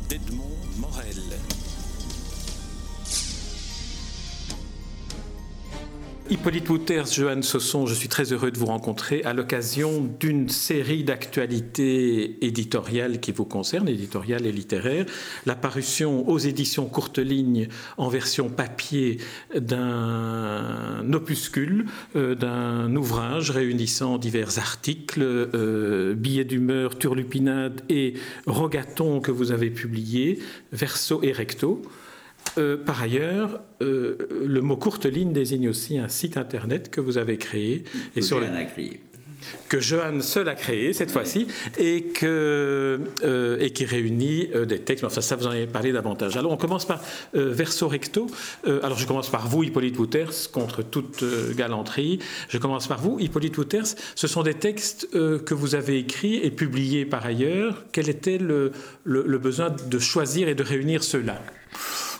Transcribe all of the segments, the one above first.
d'Edmond Morel. Hippolyte Wouters, Johan Sosson, je suis très heureux de vous rencontrer à l'occasion d'une série d'actualités éditoriales qui vous concernent, éditoriales et littéraires. La parution aux éditions Courte Ligne en version papier d'un opuscule, euh, d'un ouvrage réunissant divers articles, euh, billets d'humeur, turlupinade et rogaton que vous avez publié, verso et recto. Euh, par ailleurs, euh, le mot courte ligne désigne aussi un site internet que vous avez créé. Et sur le... a créé que Johan seul a créé cette fois-ci et, que, euh, et qui réunit des textes. Enfin, ça, vous en avez parlé davantage. Alors, on commence par verso recto. alors, je commence par vous, Hippolyte Wouters, contre toute galanterie. Je commence par vous, Hippolyte Wouters. Ce sont des textes que vous avez écrits et publiés par ailleurs. Quel était le, le besoin de choisir et de réunir ceux-là?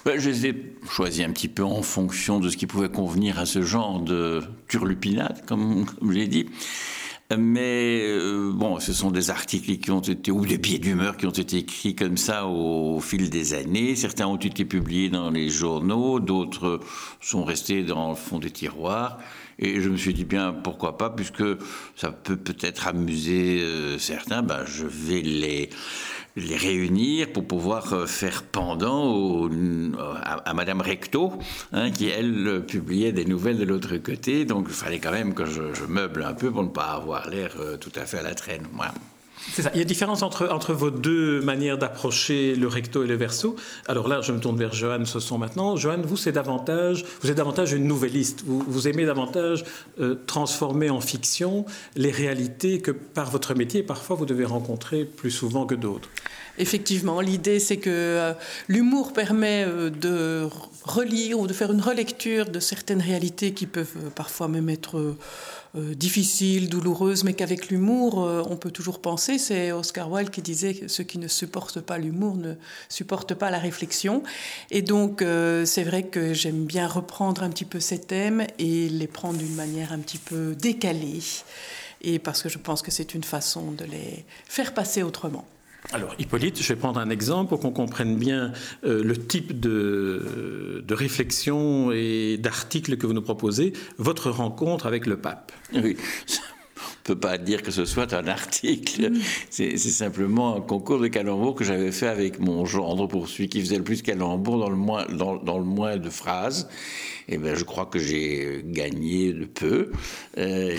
Ben, je les ai choisis un petit peu en fonction de ce qui pouvait convenir à ce genre de turlupinade, comme, comme j'ai dit. Mais euh, bon, ce sont des articles qui ont été, ou des billets d'humeur qui ont été écrits comme ça au, fil des années. Certains ont été publiés dans les journaux, d'autres sont restés dans le fond des tiroirs. Et je me suis dit bien, pourquoi pas, puisque ça peut peut-être amuser euh, certains, ben, je vais les, réunir pour pouvoir euh, faire pendant à, Madame Recto, hein, qui elle publiait des nouvelles de l'autre côté. Donc il fallait quand même que je, meuble un peu pour ne pas avoir l'air euh, tout à fait à la traîne. Moi. C'est ça. Il y a différence entre, entre vos deux manières d'approcher le recto et le verso. Alors là, je me tourne vers Johan sont maintenant. Johan, vous, c'est davantage, vous êtes davantage une nouvelliste. Vous, vous aimez davantage euh, transformer en fiction les réalités que par votre métier, parfois, vous devez rencontrer plus souvent que d'autres. Effectivement, l'idée c'est que euh, l'humour permet euh, de relire ou de faire une relecture de certaines réalités qui peuvent parfois même être euh, difficile, douloureuse, mais qu'avec l'humour, euh, on peut toujours penser. C'est Oscar Wilde qui disait que ceux qui ne supportent pas l'humour ne supportent pas la réflexion. Et donc, euh, c'est vrai que j'aime bien reprendre un petit peu ces thèmes et les prendre d'une manière un petit peu décalée. Et parce que je pense que c'est une façon de les faire passer autrement. Alors, Hippolyte, je vais prendre un exemple pour qu'on comprenne bien euh, le type de, de réflexion et d'article que vous nous proposez. Votre rencontre avec le pape. Oui peut pas dire que ce soit un article. C'est simplement un concours de calembour que j'avais fait avec mon gendre pour celui qui faisait le plus de calembour dans le moins, dans, dans le moins de phrases. Eh ben, je crois que j'ai gagné de peu. Euh,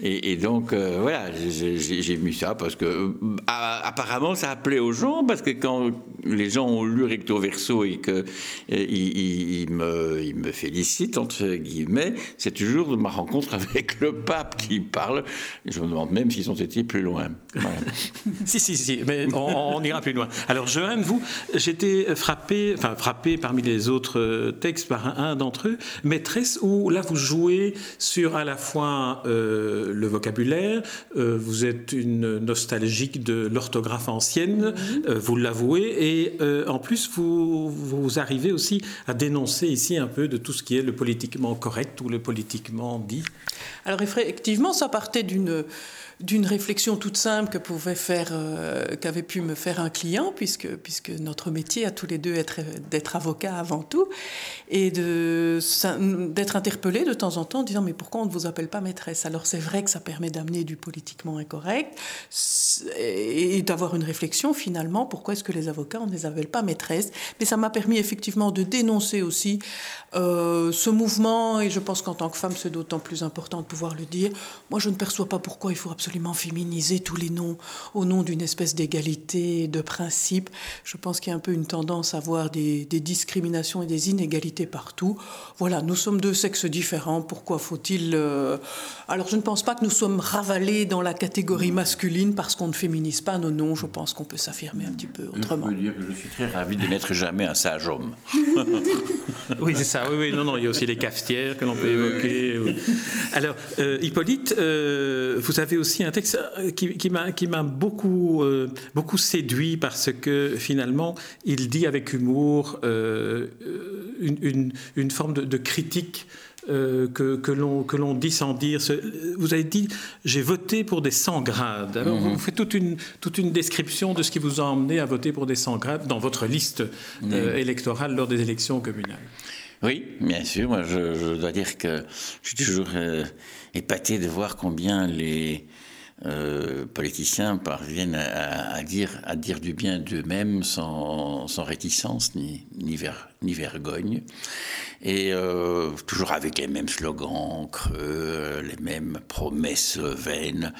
et, donc, euh, voilà, j'ai mis ça parce que, euh, apparemment, ça a plu aux gens parce que quand les gens ont lu recto verso et qu'ils ils, me, ils me félicitent, entre guillemets, c'est toujours ma rencontre avec le pape qui parle je me demande même s'ils ont été plus loin. si, si, si, mais on, ira plus loin. Alors, Johan, vous, j'étais frappé, enfin frappé parmi les autres textes par un, d'entre eux, Maîtresse, où là vous jouez sur à la fois euh, le vocabulaire, euh, vous êtes une nostalgique de l'orthographe ancienne, vous l'avouez, et en plus vous, vous arrivez aussi à dénoncer ici un peu de tout ce qui est le politiquement correct ou le politiquement dit. Alors effectivement, ça partait d'une d'une réflexion toute simple que pouvait faire, euh, qu'avait pu me faire un client, puisque, puisque notre métier à tous les deux est d'être avocat avant tout, et d'être interpellé de temps en temps en disant mais pourquoi on ne vous appelle pas maîtresse? Alors c'est vrai que ça permet d'amener du politiquement incorrect et d'avoir une réflexion finalement pourquoi est-ce que les avocats on ne les appelle pas maîtresse Mais ça m'a permis effectivement de dénoncer aussi euh, ce mouvement et je pense qu'en tant que femme c'est d'autant plus important de pouvoir le dire. Moi je ne perçois pas pourquoi il faut absolument féminiser tous les noms au nom d'une espèce d'égalité, de principe. Je pense qu'il y a un peu une tendance à voir des, discriminations et des inégalités partout. Voilà, nous sommes deux sexes différents. Pourquoi faut-il... Euh, alors je ne pense pas que nous sommes ravalés dans la catégorie masculine parce qu'on ne féminise pas nos noms. Je pense qu'on peut s'affirmer un petit peu autrement. Je peux dire que je suis très ravi de n'être jamais un sage homme. oui, c'est ça. Oui, oui, non, non. Il y a aussi les cafetières que l'on peut évoquer. Alors, euh, Hippolyte, euh, vous avez aussi un texte euh, qui, qui m'a beaucoup, euh, beaucoup séduit parce que finalement, il dit avec humour euh, une, une, forme de, critique euh, que, que l'on dit sans dire. Vous avez dit, j'ai voté pour des 100 grades. Alors, mhm. vous faites toute une, toute une description de ce qui vous a emmené à voter pour des 100 grades dans votre liste euh, électorale lors des élections communales. Oui, bien sûr. Moi, je, dois dire que je suis toujours euh, épaté de voir combien les euh, politiciens parviennent à, dire, du bien d'eux-mêmes sans, réticence ni, vergogne. Et euh, toujours avec les mêmes slogans creux, les mêmes promesses vaines.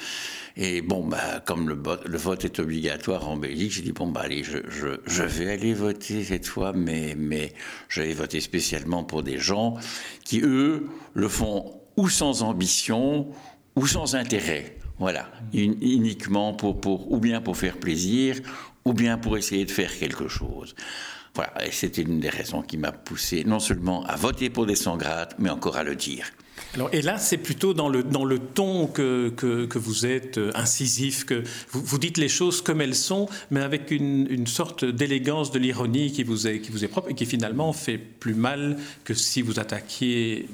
Et bon, bah, comme le, vote est obligatoire en Belgique, j'ai dit bon, bah, allez, je, vais aller voter cette fois, mais, mais je vais voter spécialement pour des gens qui, eux, le font ou sans ambition ou sans intérêt. Voilà, uniquement pour, pour, ou bien pour faire plaisir, ou bien pour essayer de faire quelque chose. Voilà, et c'était une des raisons qui m'a poussé non seulement à voter pour des sans grades, mais encore à le dire. Alors, et là, c'est plutôt dans le, dans le ton que, que, vous êtes euh, incisif, que vous, vous, dites les choses comme elles sont, mais avec une, une sorte d'élégance de l'ironie qui, vous est, qui vous est propre et qui finalement fait plus mal que si vous attaquiez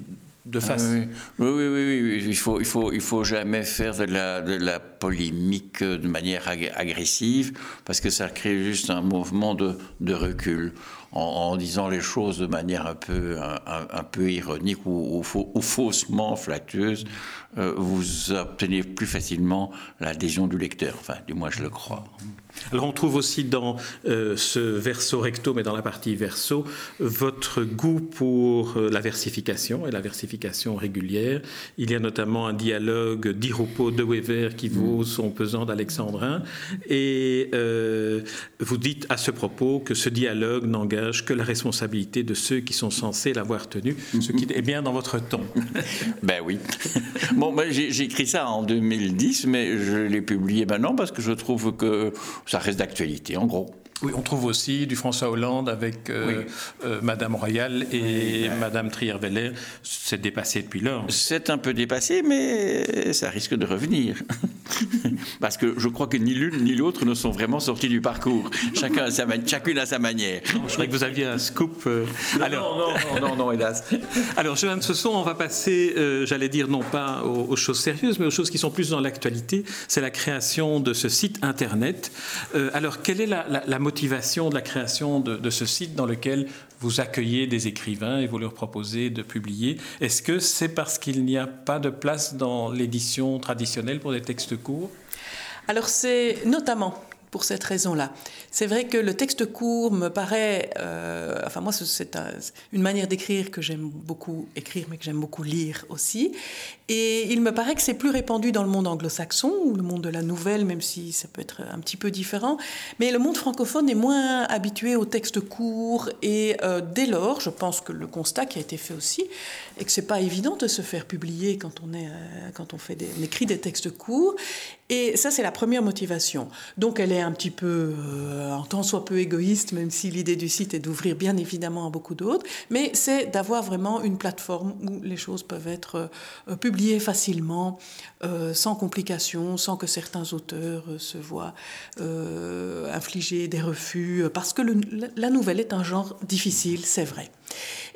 de ah face. oui. Oui, oui, oui, il faut, il faut, il faut jamais faire de la, de la polémique de manière agressive parce que ça crée juste un mouvement de, de recul. En, disant les choses de manière un peu, un, peu ironique ou, ou, faussement flatteuse, euh, vous obtenez plus facilement l'adhésion du lecteur. Enfin, du moins, je le crois. Alors on trouve aussi dans euh, ce verso recto, mais dans la partie verso, votre goût pour euh, la versification et la versification régulière. Il y a notamment un dialogue d'Iropo de Wever qui vaut son pesant d'alexandrin. Et vous dites à ce propos que ce dialogue n'engage que la responsabilité de ceux qui sont censés l'avoir tenu, ce qui est bien dans votre ton. ben oui. Bon, ben, j'ai écrit ça en 2010, mais je l'ai publié maintenant parce que je trouve que ça reste d'actualité, en gros. Oui, on trouve aussi du François Hollande avec euh, euh, Madame Royal et Madame Trier-Veller. C'est dépassé depuis lors. C'est un peu dépassé, mais ça risque de revenir. Parce que je crois que ni l'une ni l'autre ne sont vraiment sortis du parcours. Chacun a sa chacune à sa manière. je croyais que vous aviez un scoop. Euh. Alors, non, non, non, non, hélas. Alors, Joanne Sesson, on va passer, j'allais dire, non pas aux, choses sérieuses, mais aux choses qui sont plus dans l'actualité. C'est la création de ce site Internet. alors, quelle est la, la, la motivation de la création de, ce site dans lequel vous accueillez des écrivains et vous leur proposez de publier? Est-ce que c'est parce qu'il n'y a pas de place dans l'édition traditionnelle pour des textes courts? Alors c'est notamment pour cette raison-là. C'est vrai que le texte court me paraît, euh, enfin moi c'est une manière d'écrire que j'aime beaucoup écrire, mais que j'aime beaucoup lire aussi. Et il me paraît que c'est plus répandu dans le monde anglo-saxon ou le monde de la nouvelle, même si ça peut être un petit peu différent. Mais le monde francophone est moins habitué aux textes courts et euh, dès lors, je pense que le constat qui a été fait aussi, est que c'est pas évident de se faire publier quand on euh, fait des, on écrit des textes courts. Et ça, c'est la première motivation. Donc, elle est un petit peu, euh, en tant soit peu égoïste, même si l'idée du site est d'ouvrir bien évidemment à beaucoup d'autres, mais c'est d'avoir vraiment une plateforme où les choses peuvent être euh, publiées facilement, euh, sans complications, sans que certains auteurs se voient infliger des refus, parce que la nouvelle est un genre difficile, c'est vrai.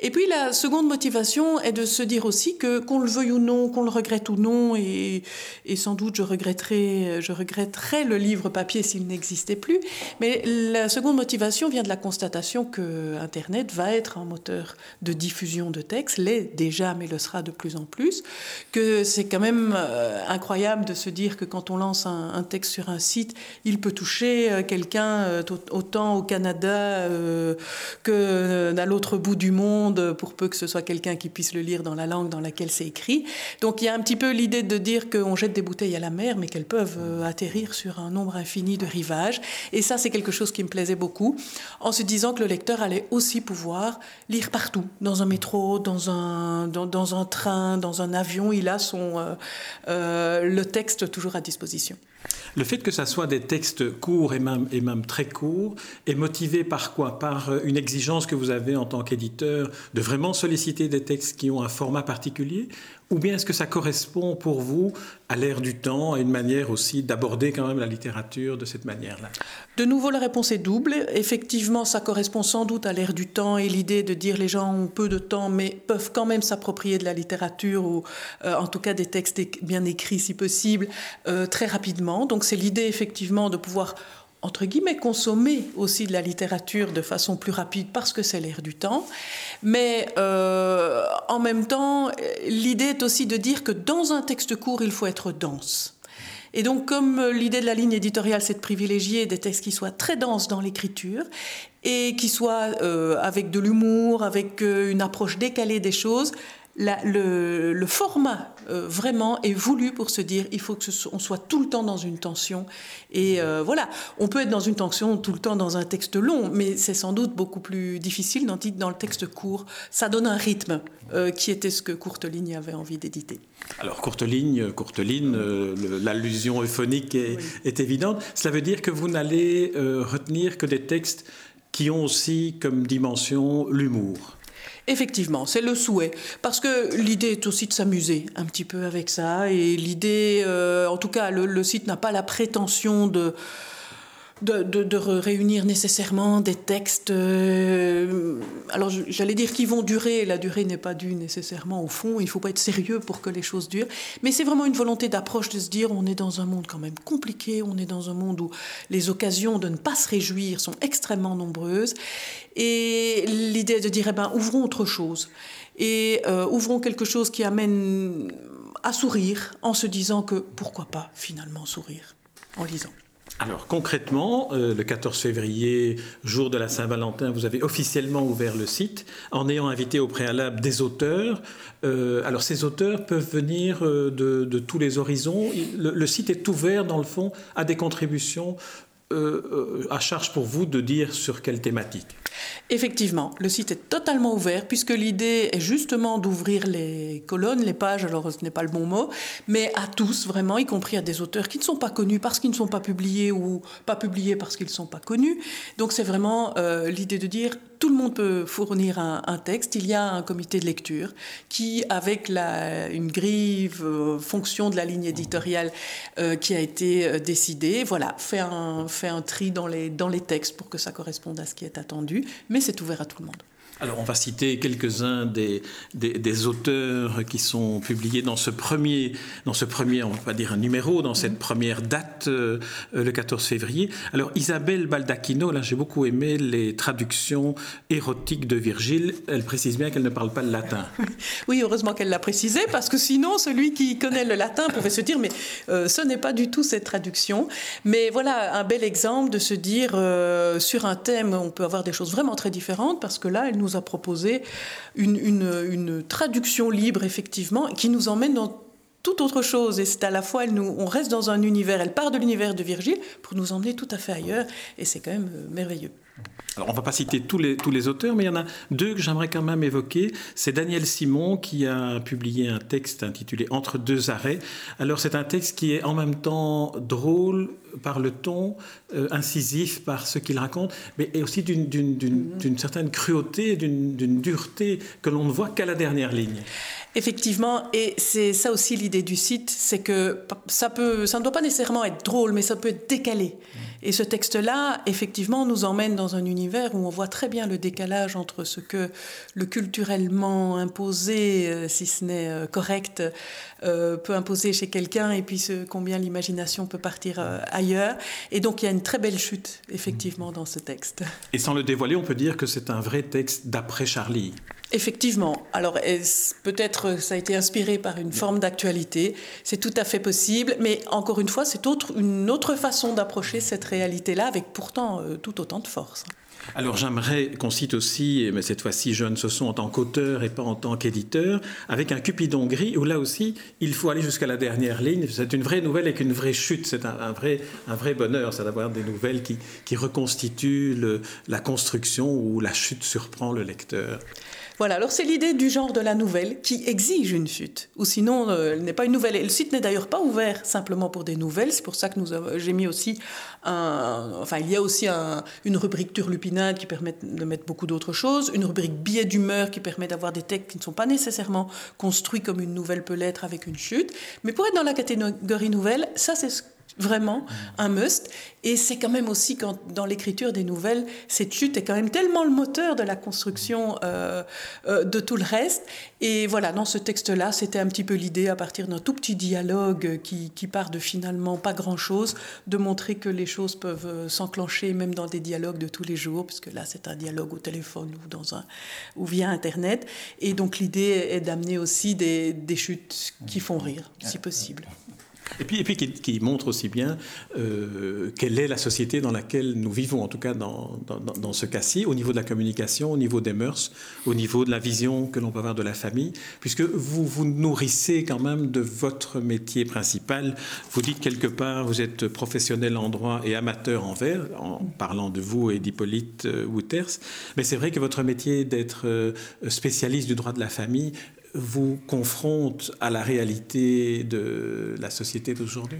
Et puis la seconde motivation est de se dire aussi que qu'on le veuille ou non, qu'on le regrette ou non, et, sans doute je regretterais, je regretterais le livre papier s'il n'existait plus, mais la seconde motivation vient de la constatation que Internet va être un moteur de diffusion de textes, l'est déjà, mais le sera de plus en plus, que c'est quand même euh, incroyable de se dire que quand on lance un, texte sur un site, il peut toucher euh, quelqu'un euh, autant au Canada que à l'autre bout du monde, pour peu que ce soit quelqu'un qui puisse le lire dans la langue dans laquelle c'est écrit. Donc il y a un petit peu l'idée de dire qu'on jette des bouteilles à la mer, mais qu'elles peuvent euh, atterrir sur un nombre infini de rivages. Et ça, c'est quelque chose qui me plaisait beaucoup, en se disant que le lecteur allait aussi pouvoir lire partout, dans un métro, dans un, dans, un train, dans un avion. Il a son, euh, euh, le texte toujours à disposition. Le fait que ça soit des textes courts et même, très courts est motivé par quoi? Par une exigence que vous avez en tant qu'éditeur de vraiment solliciter des textes qui ont un format particulier? Ou bien est-ce que ça correspond pour vous à l'ère du temps, à une manière aussi d'aborder quand même la littérature de cette manière-là? De nouveau, la réponse est double. Effectivement, ça correspond sans doute à l'ère du temps et l'idée de dire les gens ont peu de temps mais peuvent quand même s'approprier de la littérature ou euh, en tout cas des textes bien écrits si possible euh, très rapidement. Donc c'est l'idée effectivement de pouvoir entre guillemets, consommer aussi de la littérature de façon plus rapide parce que c'est l'air du temps. Mais euh, en même temps, l'idée est aussi de dire que dans un texte court, il faut être dense. Et donc, comme l'idée de la ligne éditoriale, c'est de privilégier des textes qui soient très denses dans l'écriture et qui soient euh, avec de l'humour, avec euh, une approche décalée des choses, le, format euh, vraiment est voulu pour se dire il faut que on soit tout le temps dans une tension. Et euh, voilà. On peut être dans une tension tout le temps dans un texte long mais c'est sans doute beaucoup plus difficile dans, dans le texte court. Ça donne un rythme euh, qui était ce que Courteline avait envie d'éditer. Alors Courteline Courteline l'allusion euphonique est, est, évidente. Cela veut dire que vous n'allez retenir que des textes qui ont aussi comme dimension l'humour Effectivement, c'est le souhait. Parce que l'idée est aussi de s'amuser un petit peu avec ça. Et l'idée, euh, en tout cas, le site n'a pas la prétention de de, réunir nécessairement des textes. Euh, alors j'allais dire qu'ils vont durer, la durée n'est pas due nécessairement au fond, il ne faut pas être sérieux pour que les choses durent, mais c'est vraiment une volonté d'approche de se dire on est dans un monde quand même compliqué, on est dans un monde où les occasions de ne pas se réjouir sont extrêmement nombreuses, et l'idée de dire eh ben, ouvrons autre chose, et euh, ouvrons quelque chose qui amène à sourire en se disant que pourquoi pas finalement sourire en lisant. Alors concrètement, euh, le 14 février, jour de la Saint-Valentin, vous avez officiellement ouvert le site en ayant invité au préalable des auteurs. Euh, alors ces auteurs peuvent venir euh, de, tous les horizons. le, site est ouvert dans le fond à des contributions à charge pour vous de dire sur quelle thématique? Effectivement, le site est totalement ouvert puisque l'idée est justement d'ouvrir les colonnes, les pages, alors ce n'est pas le bon mot, mais à tous vraiment, y compris à des auteurs qui ne sont pas connus parce qu'ils ne sont pas publiés ou pas publiés parce qu'ils ne sont pas connus. Donc c'est vraiment euh, l'idée de dire tout le monde peut fournir un, texte. Il y a un comité de lecture qui, avec la, une grille euh, fonction de la ligne éditoriale euh, qui a été décidée, voilà, fait un, fait un tri dans les, dans les textes pour que ça corresponde à ce qui est attendu mais c'est ouvert à tout le monde. Alors on va citer quelques-uns des, des, auteurs qui sont publiés dans ce premier, dans ce premier, on va dire un numéro, dans cette première date, euh, le 14 février. Alors Isabelle Baldacchino, là j'ai beaucoup aimé les traductions érotiques de Virgile. Elle précise bien qu'elle ne parle pas le latin. Oui, heureusement qu'elle l'a précisé, parce que sinon celui qui connaît le latin pouvait se dire mais euh, ce n'est pas du tout cette traduction. Mais voilà un bel exemple de se dire euh, sur un thème on peut avoir des choses vraiment très différentes, parce que là elle nous nous a proposé une, traduction libre, effectivement, qui nous emmène dans toute autre chose. Et c'est à la fois, on reste dans un univers, elle part de l'univers de Virgile pour nous emmener tout à fait ailleurs. Et c'est quand même euh, merveilleux. Alors, on ne va pas citer tous les, tous les auteurs, mais il y en a deux que j'aimerais quand même évoquer. C'est Daniel Simon qui a publié un texte intitulé Entre deux arrêts. Alors, c'est un texte qui est en même temps drôle par le ton, euh, incisif par ce qu'il raconte, mais aussi d'une certaine cruauté, d'une dureté que l'on ne voit qu'à la dernière ligne. Effectivement, et c'est ça aussi l'idée du site, c'est que ça, peut, ça ne doit pas nécessairement être drôle, mais ça peut être décalé. Et ce texte-là, effectivement, nous emmène dans un univers où on voit très bien le décalage entre ce que le culturellement imposé, euh, si ce n'est euh, correct, euh, peut imposer chez quelqu'un et puis ce, combien l'imagination peut partir ailleurs. Et donc il y a une très belle chute, effectivement, dans ce texte. Et sans le dévoiler, on peut dire que c'est un vrai texte d'après Charlie. Effectivement. Alors, peut-être ça a été inspiré par une forme d'actualité. C'est tout à fait possible. Mais encore une fois, c'est une autre façon d'approcher cette réalité-là avec pourtant euh, tout autant de force. Alors j'aimerais qu'on cite aussi, mais cette fois-ci Jeanne Sosson en tant qu'auteur et pas en tant qu'éditeur, avec un Cupidon gris, où là aussi il faut aller jusqu'à la dernière ligne. C'est une vraie nouvelle avec une vraie chute, c'est un, vrai, un vrai bonheur, c'est d'avoir des nouvelles qui, qui reconstituent la construction où la chute surprend le lecteur. Voilà, alors c'est l'idée du genre de la nouvelle qui exige une chute, ou sinon euh, elle n'est pas une nouvelle. Et le site n'est d'ailleurs pas ouvert simplement pour des nouvelles, c'est pour ça que j'ai mis aussi un, enfin il y a aussi une rubrique qui permet de mettre beaucoup d'autres choses, une rubrique biais d'humeur qui permet d'avoir des textes qui ne sont pas nécessairement construits comme une nouvelle peut l'être avec une chute, mais pour être dans la catégorie nouvelle, ça c'est ce vraiment un must. Et c'est quand même aussi quand dans l'écriture des nouvelles, cette chute est quand même tellement le moteur de la construction euh, euh, de tout le reste. Et voilà, dans ce texte-là, c'était un petit peu l'idée, à partir d'un tout petit dialogue qui, qui, part de finalement pas grand-chose, de montrer que les choses peuvent euh, s'enclencher même dans des dialogues de tous les jours, puisque là c'est un dialogue au téléphone ou, dans un, ou via Internet. Et donc l'idée est d'amener aussi des, des chutes qui font rire, si possible. Et puis, et puis qui, montre aussi bien euh, quelle est la société dans laquelle nous vivons, en tout cas dans, dans, dans ce cas-ci, au niveau de la communication, au niveau des mœurs, au niveau de la vision que l'on peut avoir de la famille, puisque vous vous nourrissez quand même de votre métier principal. Vous dites quelque part, vous êtes professionnel en droit et amateur en verre, en parlant de vous et d'Hippolyte euh, Wouters, mais c'est vrai que votre métier d'être euh, spécialiste du droit de la famille vous confronte à la réalité de la société d'aujourd'hui?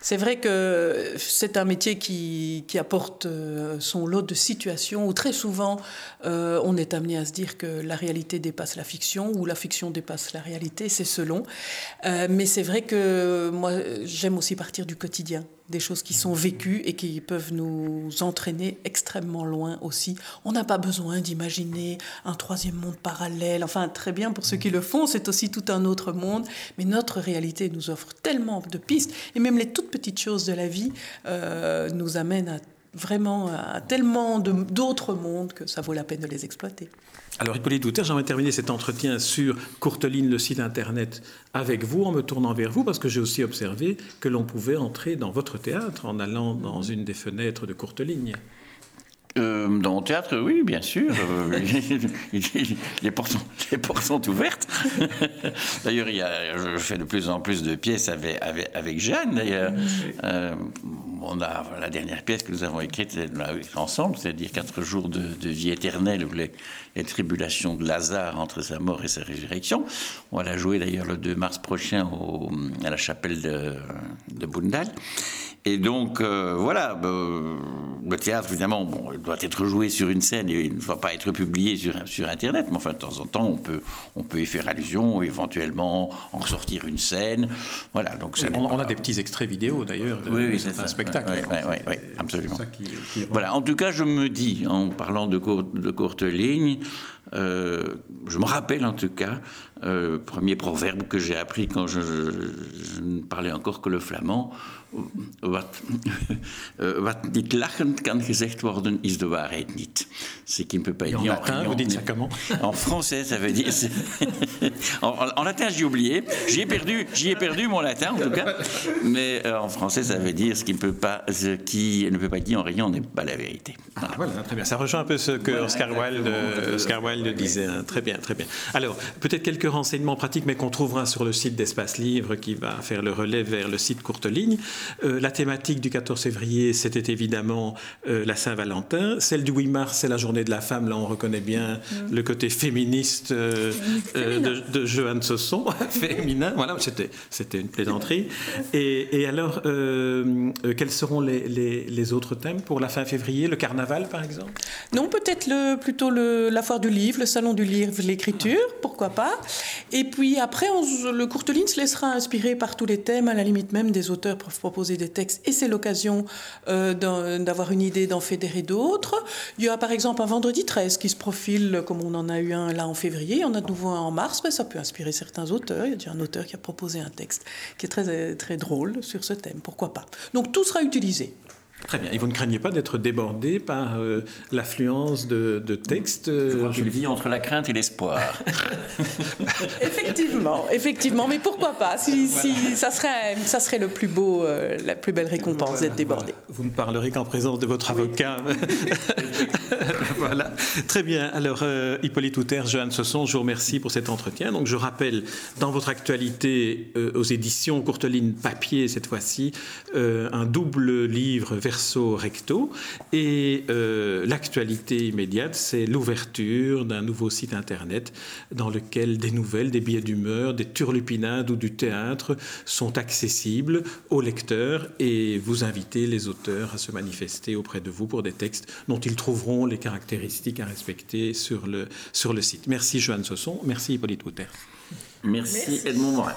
C'est vrai que c'est un métier qui, qui, apporte euh, son lot de situations où très souvent euh, on est amené à se dire que la réalité dépasse la fiction ou la fiction dépasse la réalité, c'est selon. Euh, mais c'est vrai que moi j'aime aussi partir du quotidien des choses qui sont vécues et qui peuvent nous entraîner extrêmement loin aussi. On n'a pas besoin d'imaginer un troisième monde parallèle. Enfin, très bien pour ceux qui le font, c'est aussi tout un autre monde. Mais notre réalité nous offre tellement de pistes. Et même les toutes petites choses de la vie euh, nous amènent à vraiment à tellement d'autres mondes que ça vaut la peine de les exploiter. Alors Hippolyte Douter, j'aimerais terminer cet entretien sur Courteline, le site internet, avec vous, en me tournant vers vous, parce que j'ai aussi observé que l'on pouvait entrer dans votre théâtre en allant dans une des fenêtres de Courteline. Euh, dans le théâtre, oui, bien sûr. Euh, les, portes sont, ouvertes. d'ailleurs, je fais de plus en plus de pièces avec, avec, Jeanne. D'ailleurs, euh, on a la dernière pièce que nous avons écrite ensemble, c'est-à-dire Quatre jours de, vie éternelle, ou les, tribulations de Lazare entre sa mort et sa résurrection. On va la jouer d'ailleurs le 2 mars prochain à la chapelle de, de Bundal. Et donc, euh, voilà, euh, le théâtre, évidemment, bon, doit être joué sur une scène et il ne doit pas être publié sur, sur Internet, mais enfin, de temps en temps, on peut, on peut y faire allusion, éventuellement en ressortir une scène. Voilà, donc on, a des petits extraits vidéo, d'ailleurs, de, oui, oui, un spectacle. Oui, oui, oui, absolument. Voilà, en tout cas, je me dis, en parlant de, de courte ligne, euh, je me rappelle en tout cas, euh, premier proverbe que j'ai appris quand je, ne parlais encore que le flamand. Wat, euh, wat niet lachend kan gezegd worden, is de waarheid niet. Ce qui ne peut pas être dit en latin. Vous dites ça comment? En français, ça veut dire. en, latin, j'ai oublié. J'y ai perdu, j'y ai perdu mon latin en tout cas. Mais en français, ça veut dire ce qui ne peut pas, ce qui ne peut pas être dit en rien n'est pas la vérité. Ah, voilà. très bien. Ça rejoint un peu ce que Oscar Wilde, Oscar Wilde le disait. Hein. Très bien, très bien. Alors, peut-être quelques renseignements pratiques, mais qu'on trouvera sur le site d'Espace Livre qui va faire le relais vers le site Courte Ligne. Euh, la thématique du 14 février, c'était évidemment euh, la Saint-Valentin. Celle du 8 mars, c'est la journée de la femme. Là, on reconnaît bien mm. le côté féministe euh, de, de Joanne Sosson, féminin. Voilà, c'était, une plaisanterie. Et, alors, quels seront les, les, autres thèmes pour la fin février? Le carnaval, par exemple? Non, peut-être plutôt le, la foire du livre, le salon du livre, l'écriture, pourquoi pas. Et puis après, on, le Courteline se laissera inspirer par tous les thèmes, à la limite même des auteurs peuvent proposer des textes, et c'est l'occasion euh, d'avoir une idée d'en fédérer d'autres. Il y a par exemple un vendredi 13 qui se profile, comme on en a eu un là en février, en a de nouveau un en mars, mais ça peut inspirer certains auteurs. Il y a déjà un auteur qui a proposé un texte qui est très, très drôle sur ce thème, pourquoi pas. Donc tout sera utilisé. Très bien. Et vous ne craignez pas d'être débordé par euh, l'affluence de, textes euh, Je, vis entre la crainte et l'espoir. effectivement, effectivement. Mais pourquoi pas? Si, ça, serait, ça serait le plus beau, euh, la plus belle récompense d'être débordé. Vous ne parlerez qu'en présence de votre avocat. voilà. Très bien. Alors, Hippolyte Outer, Joanne Sosson, je vous remercie pour cet entretien. Donc, je rappelle, dans votre actualité, aux éditions Courteline Papier, cette fois-ci, un double livre verso recto. Et euh, l'actualité immédiate, c'est l'ouverture d'un nouveau site internet dans lequel des nouvelles, des billets d'humeur, des turlupinades ou du théâtre sont accessibles aux lecteurs et vous invitez les auteurs à se manifester auprès de vous pour des textes dont ils trouveront les caractéristiques à respecter sur le, sur le site. Merci Joanne Sosson, merci Hippolyte Wouter. Merci, Edmond Morel.